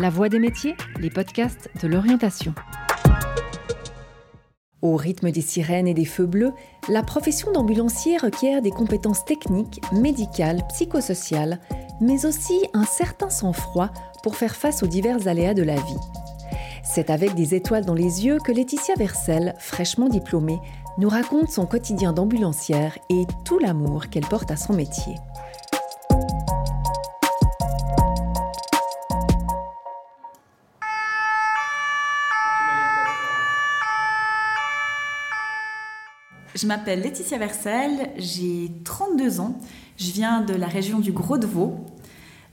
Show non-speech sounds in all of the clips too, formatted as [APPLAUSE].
La Voix des métiers, les podcasts de l'orientation. Au rythme des sirènes et des feux bleus, la profession d'ambulancier requiert des compétences techniques, médicales, psychosociales, mais aussi un certain sang-froid pour faire face aux divers aléas de la vie. C'est avec des étoiles dans les yeux que Laetitia Versel, fraîchement diplômée, nous raconte son quotidien d'ambulancière et tout l'amour qu'elle porte à son métier. Je m'appelle Laetitia Versel, j'ai 32 ans, je viens de la région du Gros de Vaud.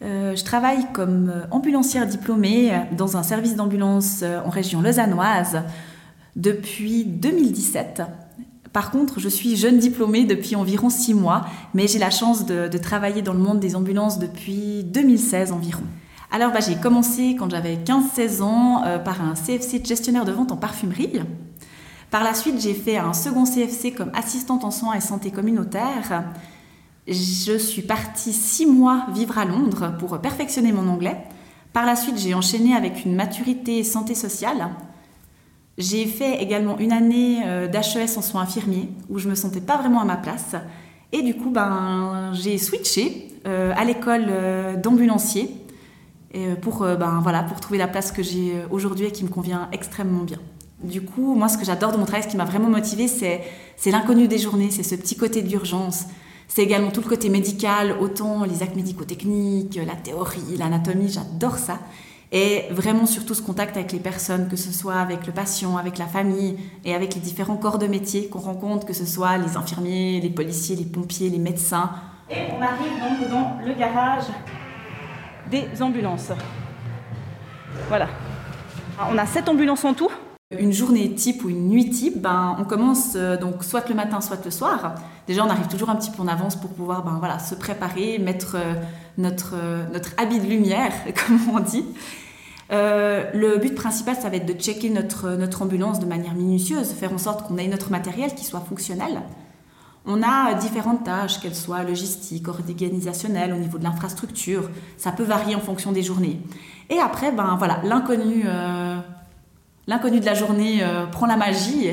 Euh, je travaille comme ambulancière diplômée dans un service d'ambulance en région lausannoise depuis 2017. Par contre, je suis jeune diplômée depuis environ 6 mois, mais j'ai la chance de, travailler dans le monde des ambulances depuis 2016 environ. Alors bah, j'ai commencé quand j'avais 15-16 ans euh, par un CFC de gestionnaire de vente en parfumerie. Par la suite, j'ai fait un second CFC comme assistante en soins et santé communautaire. Je suis partie six mois vivre à Londres pour perfectionner mon anglais. Par la suite, j'ai enchaîné avec une maturité santé sociale. J'ai fait également une année euh, d'HES en soins infirmiers où je me sentais pas vraiment à ma place. Et du coup, ben, j'ai switché euh, à l'école euh, d'ambulancier pour, ben, voilà, pour trouver la place que j'ai aujourd'hui et qui me convient extrêmement bien. Du coup, moi, ce que j'adore de mon travail, ce qui m'a vraiment motivée, c'est, l'inconnu des journées, c'est ce petit côté d'urgence. C'est également tout le côté médical, autant les actes médico-techniques, la théorie, l'anatomie, j'adore ça. Et vraiment surtout ce contact avec les personnes, que ce soit avec le patient, avec la famille et avec les différents corps de métier qu'on rencontre, que ce soit les infirmiers, les policiers, les pompiers, les médecins. Et on arrive donc dans le garage des ambulances. Voilà. On a sept ambulances en tout. Une journée type ou une nuit type, ben, on commence euh, donc soit le matin, soit le soir. Déjà, on arrive toujours un petit peu en avance pour pouvoir ben, voilà, se préparer, mettre euh, notre, euh, notre habit de lumière, [LAUGHS] comme on dit. le but principal, ça va être de checker notre, notre ambulance de manière minutieuse, faire en sorte qu'on ait notre matériel qui soit fonctionnel. On a différentes tâches, qu'elles soient logistiques, organisationnelles, au niveau de l'infrastructure. Ça peut varier en fonction des journées. Et après, ben voilà, l'inconnu L'inconnu de la journée euh, prend la magie.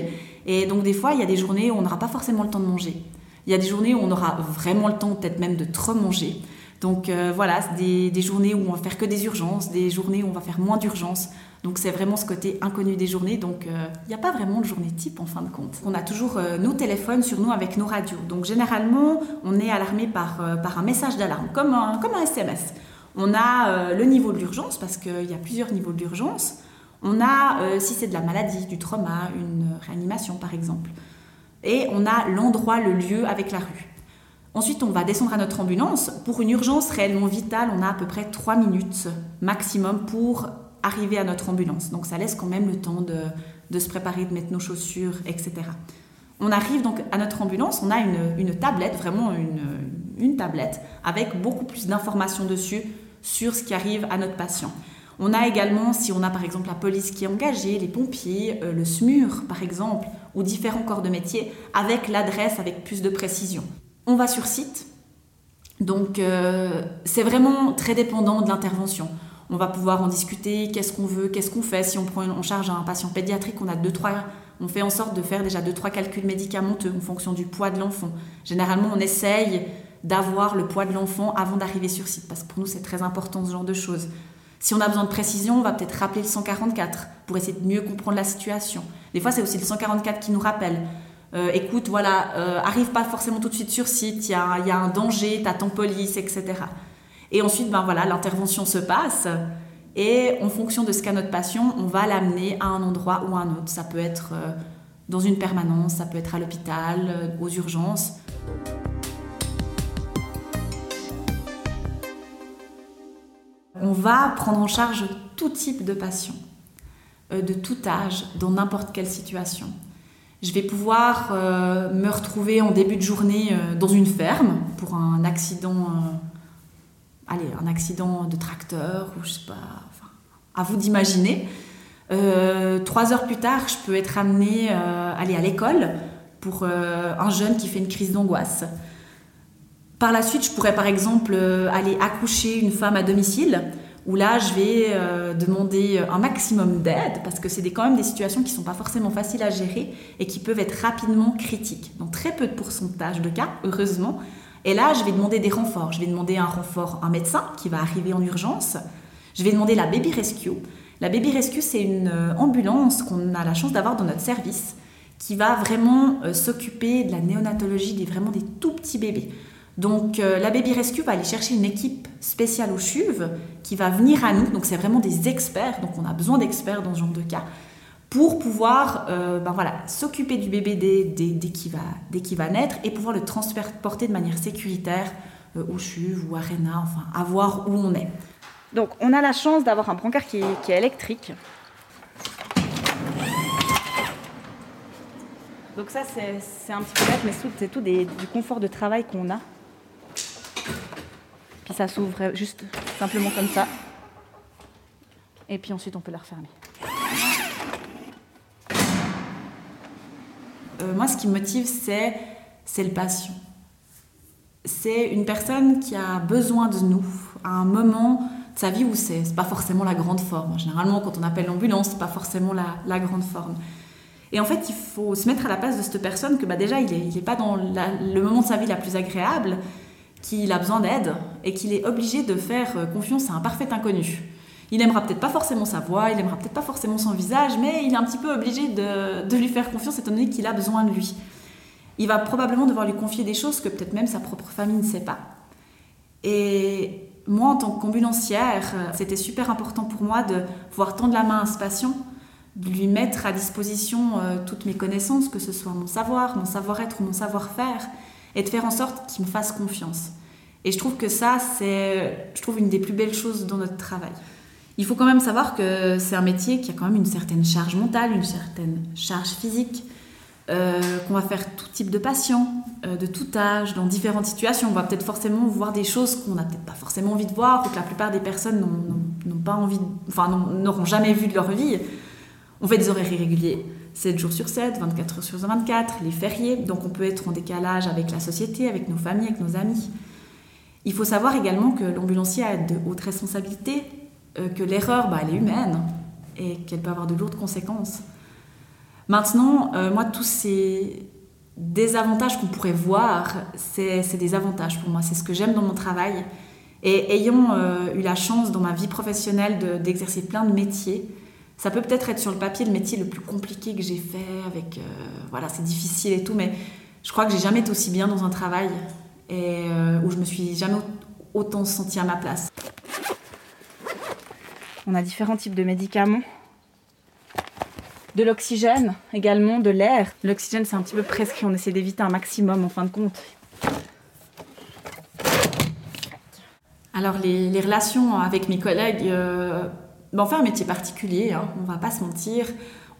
Et donc des fois, il y a des journées où on n'aura pas forcément le temps de manger. Il y a des journées où on aura vraiment le temps peut-être même de trop manger. Donc euh, voilà, des, des, journées où on va faire que des urgences, des journées où on va faire moins d'urgences. Donc c'est vraiment ce côté inconnu des journées. Donc euh, il n'y a pas vraiment de journée type en fin de compte. On a toujours nos téléphones sur nous avec nos radios. Donc généralement, on est alarmé par, par un message d'alarme, comme un, comme un SMS. On a le niveau de l'urgence, parce qu'il y a plusieurs niveaux d'urgence. On a, euh, si c'est de la maladie, du trauma, une réanimation par exemple. Et on a l'endroit, le lieu avec la rue. Ensuite, on va descendre à notre ambulance. Pour une urgence réellement vitale, on a à peu près 3 minutes maximum pour arriver à notre ambulance. Donc ça laisse quand même le temps de, se préparer, de mettre nos chaussures, etc. On arrive donc à notre ambulance, on a une, tablette, vraiment une, une tablette, avec beaucoup plus d'informations dessus sur ce qui arrive à notre patient. On a également, si on a par exemple la police qui est engagée, les pompiers, euh, le SMUR par exemple, ou différents corps de métier, avec l'adresse, avec plus de précision. On va sur site, donc euh, c'est vraiment très dépendant de l'intervention. On va pouvoir en discuter, qu'est-ce qu'on veut, qu'est-ce qu'on fait. Si on prend en charge un patient pédiatrique, on a deux, trois, on fait en sorte de faire déjà deux, trois calculs médicamenteux en fonction du poids de l'enfant. Généralement, on essaye d'avoir le poids de l'enfant avant d'arriver sur site, parce que pour nous, c'est très important ce genre de choses. Si on a besoin de précision, on va peut-être rappeler le 144 pour essayer de mieux comprendre la situation. Des fois, c'est aussi le 144 qui nous rappelle. Euh, écoute, voilà, euh, arrive pas forcément tout de suite sur site, il y a, un danger, t'attends police, etc. Et ensuite, ben voilà, l'intervention se passe. Et en fonction de ce qu'a notre patient, on va l'amener à un endroit ou à un autre. Ça peut être euh, dans une permanence, ça peut être à l'hôpital, aux urgences. On va prendre en charge tout type de patients, euh, de tout âge, dans n'importe quelle situation. Je vais pouvoir euh, me retrouver en début de journée euh, dans une ferme pour un accident, allez, un accident de tracteur ou je sais pas, à vous d'imaginer. trois heures plus tard, je peux être amenée aller à l'école pour un jeune qui fait une crise d'angoisse. Par la suite, je pourrais par exemple euh, aller accoucher une femme à domicile où là, je vais euh, demander un maximum d'aide, parce que c'est quand même des situations qui ne sont pas forcément faciles à gérer et qui peuvent être rapidement critiques. Donc très peu de pourcentage de cas, heureusement. Et là, je vais demander des renforts. Je vais demander un renfort, un médecin qui va arriver en urgence. Je vais demander la Baby Rescue. La Baby Rescue, c'est une euh, ambulance qu'on a la chance d'avoir dans notre service, qui va vraiment euh, s'occuper de la néonatologie des vraiment des tout petits bébés. Donc euh, la Baby Rescue va aller chercher une équipe spéciale au CHUV qui va venir à nous. Donc c'est vraiment des experts. Donc on a besoin d'experts dans ce genre de cas pour pouvoir euh, ben voilà, s'occuper du bébé dès, dès, qu'il va, naître et pouvoir le transporter de manière sécuritaire euh, au CHUV ou à Réna, enfin à voir où on est. Donc on a la chance d'avoir un brancard qui est, électrique. Donc ça c'est un petit peu bête, mais c'est tout du confort de travail qu'on a. Ça s'ouvre juste simplement comme ça. Et puis ensuite on peut la refermer. Euh, moi, ce qui me motive, c'est, le patient. C'est une personne qui a besoin de nous à un moment de sa vie où c'est, pas forcément la grande forme. Généralement, quand on appelle l'ambulance, c'est pas forcément la, la, grande forme. Et en fait, il faut se mettre à la place de cette personne que bah, déjà, il n'est est pas dans le moment de sa vie la plus agréable, qu'il a besoin d'aide et qu'il est obligé de faire euh, confiance à un parfait inconnu. Il n'aimera peut-être pas forcément sa voix, il n'aimera peut-être pas forcément son visage, mais il est un petit peu obligé de, lui faire confiance étant donné qu'il a besoin de lui. Il va probablement devoir lui confier des choses que peut-être même sa propre famille ne sait pas. Et moi, en tant qu'ambulancière, c'était super important pour moi de pouvoir tendre la main à ce patient, de lui mettre à disposition euh, toutes mes connaissances, que ce soit mon savoir, mon savoir-être ou mon savoir-faire, et de faire en sorte qu'il me fasse confiance. Et je trouve que ça, c'est, je trouve, une des plus belles choses dans notre travail. Il faut quand même savoir que c'est un métier qui a quand même une certaine charge mentale, une certaine charge physique, euh, qu'on va faire tout type de patients, euh, de tout âge, dans différentes situations. On va peut-être forcément voir des choses qu'on n'a peut-être pas forcément envie de voir, ou que la plupart des personnes n'ont pas envie, enfin n'auront jamais vu de leur vie. On fait des horaires irréguliers, 7 jours sur 7, 24 heures sur 24, les fériés, donc on peut être en décalage avec la société, avec nos familles, avec nos amis. Il faut savoir également que l'ambulancier a de hautes responsabilités, euh, que l'erreur, bah, elle est humaine et qu'elle peut avoir de lourdes conséquences. Maintenant, euh, moi, tous ces désavantages qu'on pourrait voir, c'est des avantages pour moi. C'est ce que j'aime dans mon travail. Et ayant euh, eu la chance dans ma vie professionnelle d'exercer plein de métiers, ça peut peut-être être sur le papier le métier le plus compliqué que j'ai fait, avec voilà, c'est difficile et tout, mais je crois que j'ai jamais été aussi bien dans un travail et où je me suis jamais autant sentie à ma place. On a différents types de médicaments. De l'oxygène également, de l'air. L'oxygène, c'est un petit peu prescrit. On essaie d'éviter un maximum en fin de compte. Alors, les, relations avec mes collègues, euh, ben, on fait un métier particulier, hein, on va pas se mentir.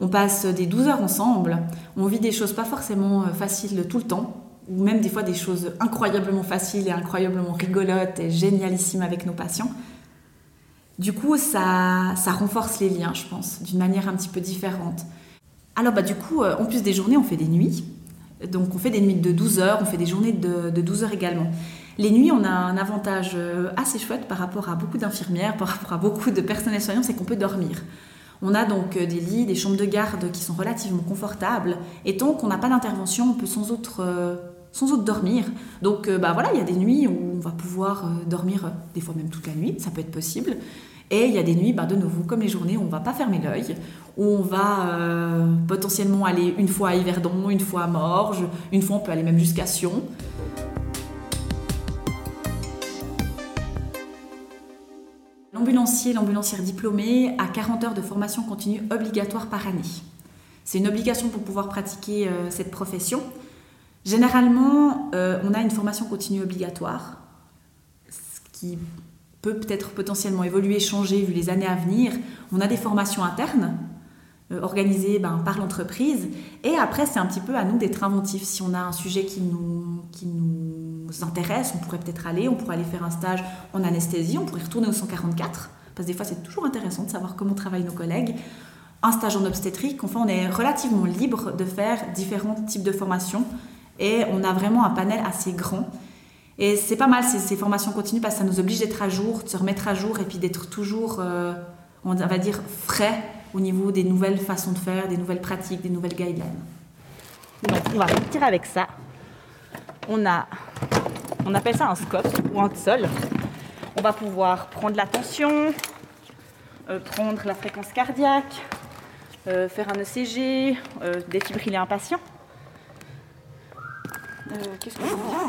On passe des 12 heures ensemble. On vit des choses pas forcément euh, faciles tout le temps, ou même des fois des choses incroyablement faciles et incroyablement rigolotes et génialissimes avec nos patients. Du coup, ça, ça renforce les liens, je pense, d'une manière un petit peu différente. Alors, bah, du coup, euh, en plus des journées, on fait des nuits. Donc, on fait des nuits de 12 heures, on fait des journées de, 12 heures également. Les nuits, on a un avantage euh, assez chouette par rapport à beaucoup d'infirmières, par rapport à beaucoup de personnels soignants, c'est qu'on peut dormir. On a donc euh, des lits, des chambres de garde qui sont relativement confortables. Et tant qu'on n'a pas d'intervention, on peut sans autre, sans autre dormir. Donc bah voilà, il y a des nuits où on va pouvoir dormir, des fois même toute la nuit, ça peut être possible. Et il y a des nuits, bah, de nouveau, comme les journées, où on ne va pas fermer l'œil, où on va euh, potentiellement aller une fois à Yverdon, une fois à Morges, une fois on peut aller même jusqu'à Sion. L'ambulancier, l'ambulancière diplômée a 40 heures de formation continue obligatoire par année. C'est une obligation pour pouvoir pratiquer euh, cette profession. Généralement, euh, on a une formation continue obligatoire, ce qui peut peut-être potentiellement évoluer, changer vu les années à venir. On a des formations internes euh, organisées ben, par l'entreprise. Et après, c'est un petit peu à nous d'être inventifs. Si on a un sujet qui nous, qui nous intéresse, on pourrait peut-être aller, on pourrait aller faire un stage en anesthésie, on pourrait retourner au 144. Parce que des fois, c'est toujours intéressant de savoir comment travaillent nos collègues. Un stage en obstétrique, enfin, on est relativement libre de faire différents types de formations. Et on a vraiment un panel assez grand. Et c'est pas mal ces, formations continues parce que ça nous oblige d'être à jour, de se remettre à jour et puis d'être toujours, euh, on va dire, frais au niveau des nouvelles façons de faire, des nouvelles pratiques, des nouvelles guidelines. On va repartir avec ça. On appelle ça un scope ou un sol. On va pouvoir prendre la tension, euh, prendre la fréquence cardiaque, euh, faire un ECG, défibriller un patient. Euh, qu'est-ce qu'on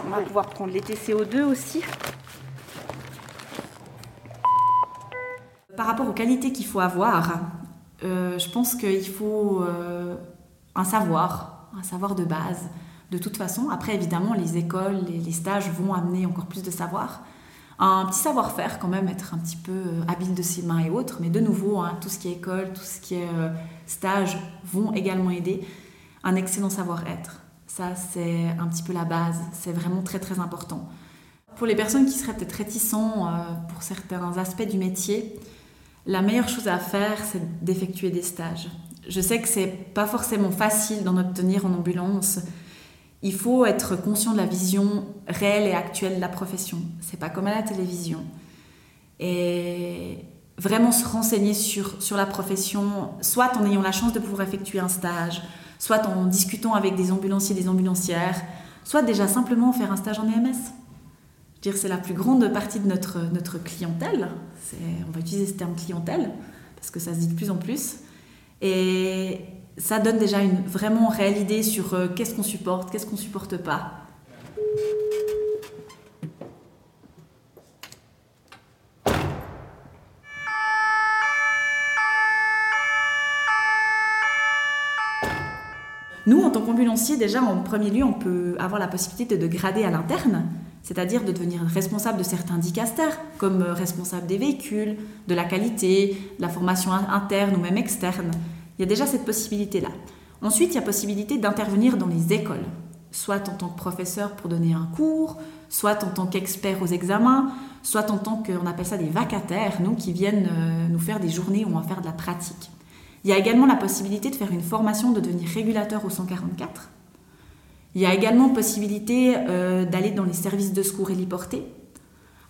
On va pouvoir prendre les TCO2 aussi. Par rapport aux qualités qu'il faut avoir, euh, je pense qu'il faut euh, un savoir, un savoir de base. De toute façon, après évidemment, les écoles, les, les stages vont amener encore plus de savoir. Un petit savoir-faire quand même, être un petit peu habile de ses mains et autres, mais de nouveau, hein, tout ce qui est école, tout ce qui est stage vont également aider. Un excellent savoir-être. Ça, c'est un petit peu la base. C'est vraiment très, très important. Pour les personnes qui seraient peut-être réticents euh, pour certains aspects du métier, la meilleure chose à faire, c'est d'effectuer des stages. Je sais que c'est pas forcément facile d'en obtenir en ambulance. Il faut être conscient de la vision réelle et actuelle de la profession. C'est pas comme à la télévision. Et vraiment se renseigner sur, sur la profession, soit en ayant la chance de pouvoir effectuer un stage, soit en discutant avec des ambulanciers, des ambulancières, soit déjà simplement faire un stage en EMS. dire, c'est la plus grande partie de notre, notre clientèle. On va utiliser ce terme clientèle parce que ça se dit de plus en plus. Et ça donne déjà une vraiment réelle idée sur euh, qu'est-ce qu'on supporte, qu'est-ce qu'on supporte pas. Nous, en tant qu'ambulancier, déjà, en premier lieu, on peut avoir la possibilité de, grader à l'interne, c'est-à-dire de devenir responsable de certains dicastères, comme euh, responsable des véhicules, de la qualité, de la formation interne ou même externe. Il y a déjà cette possibilité-là. Ensuite, il y a possibilité d'intervenir dans les écoles, soit en tant que professeur pour donner un cours, soit en tant qu'expert aux examens, soit en tant qu'on appelle ça des vacataires, nous, qui viennent euh, nous faire des journées où on va faire de la pratique. Il y a également la possibilité de faire une formation de devenir régulateur au 144. Il y a également possibilité euh, d'aller dans les services de secours héliportés.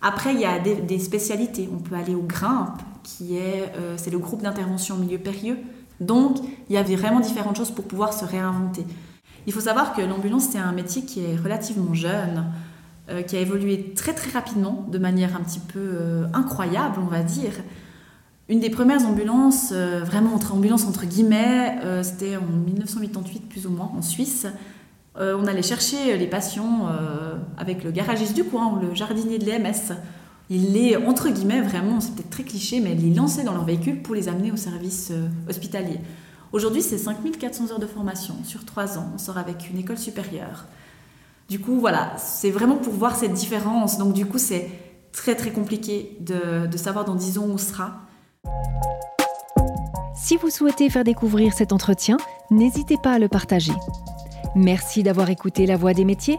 Après, il y a des, spécialités. On peut aller au GRIMP, qui est euh, c'est le groupe d'intervention au milieu périlleux. Donc, il y avait vraiment différentes choses pour pouvoir se réinventer. Il faut savoir que l'ambulance, c'est un métier qui est relativement jeune, euh, qui a évolué très très rapidement, de manière un petit peu incroyable, on va dire. Une des premières ambulances, euh, vraiment entre ambulances entre guillemets, euh, c'était en 1988 plus ou moins en Suisse. Euh, on allait chercher les patients avec le garagiste du coin ou le jardinier de l'EMS. Il les, entre guillemets, vraiment, c'est peut-être très cliché, mais ils les lançaient dans leur véhicule pour les amener au service hospitalier. Aujourd'hui, c'est 5400 heures de formation sur 3 ans. On sort avec une école supérieure. Du coup, voilà, c'est vraiment pour voir cette différence. Donc, du coup, c'est très très compliqué de, de savoir dans 10 ans où on sera. Si vous souhaitez faire découvrir cet entretien, n'hésitez pas à le partager. Merci d'avoir écouté La Voix des métiers,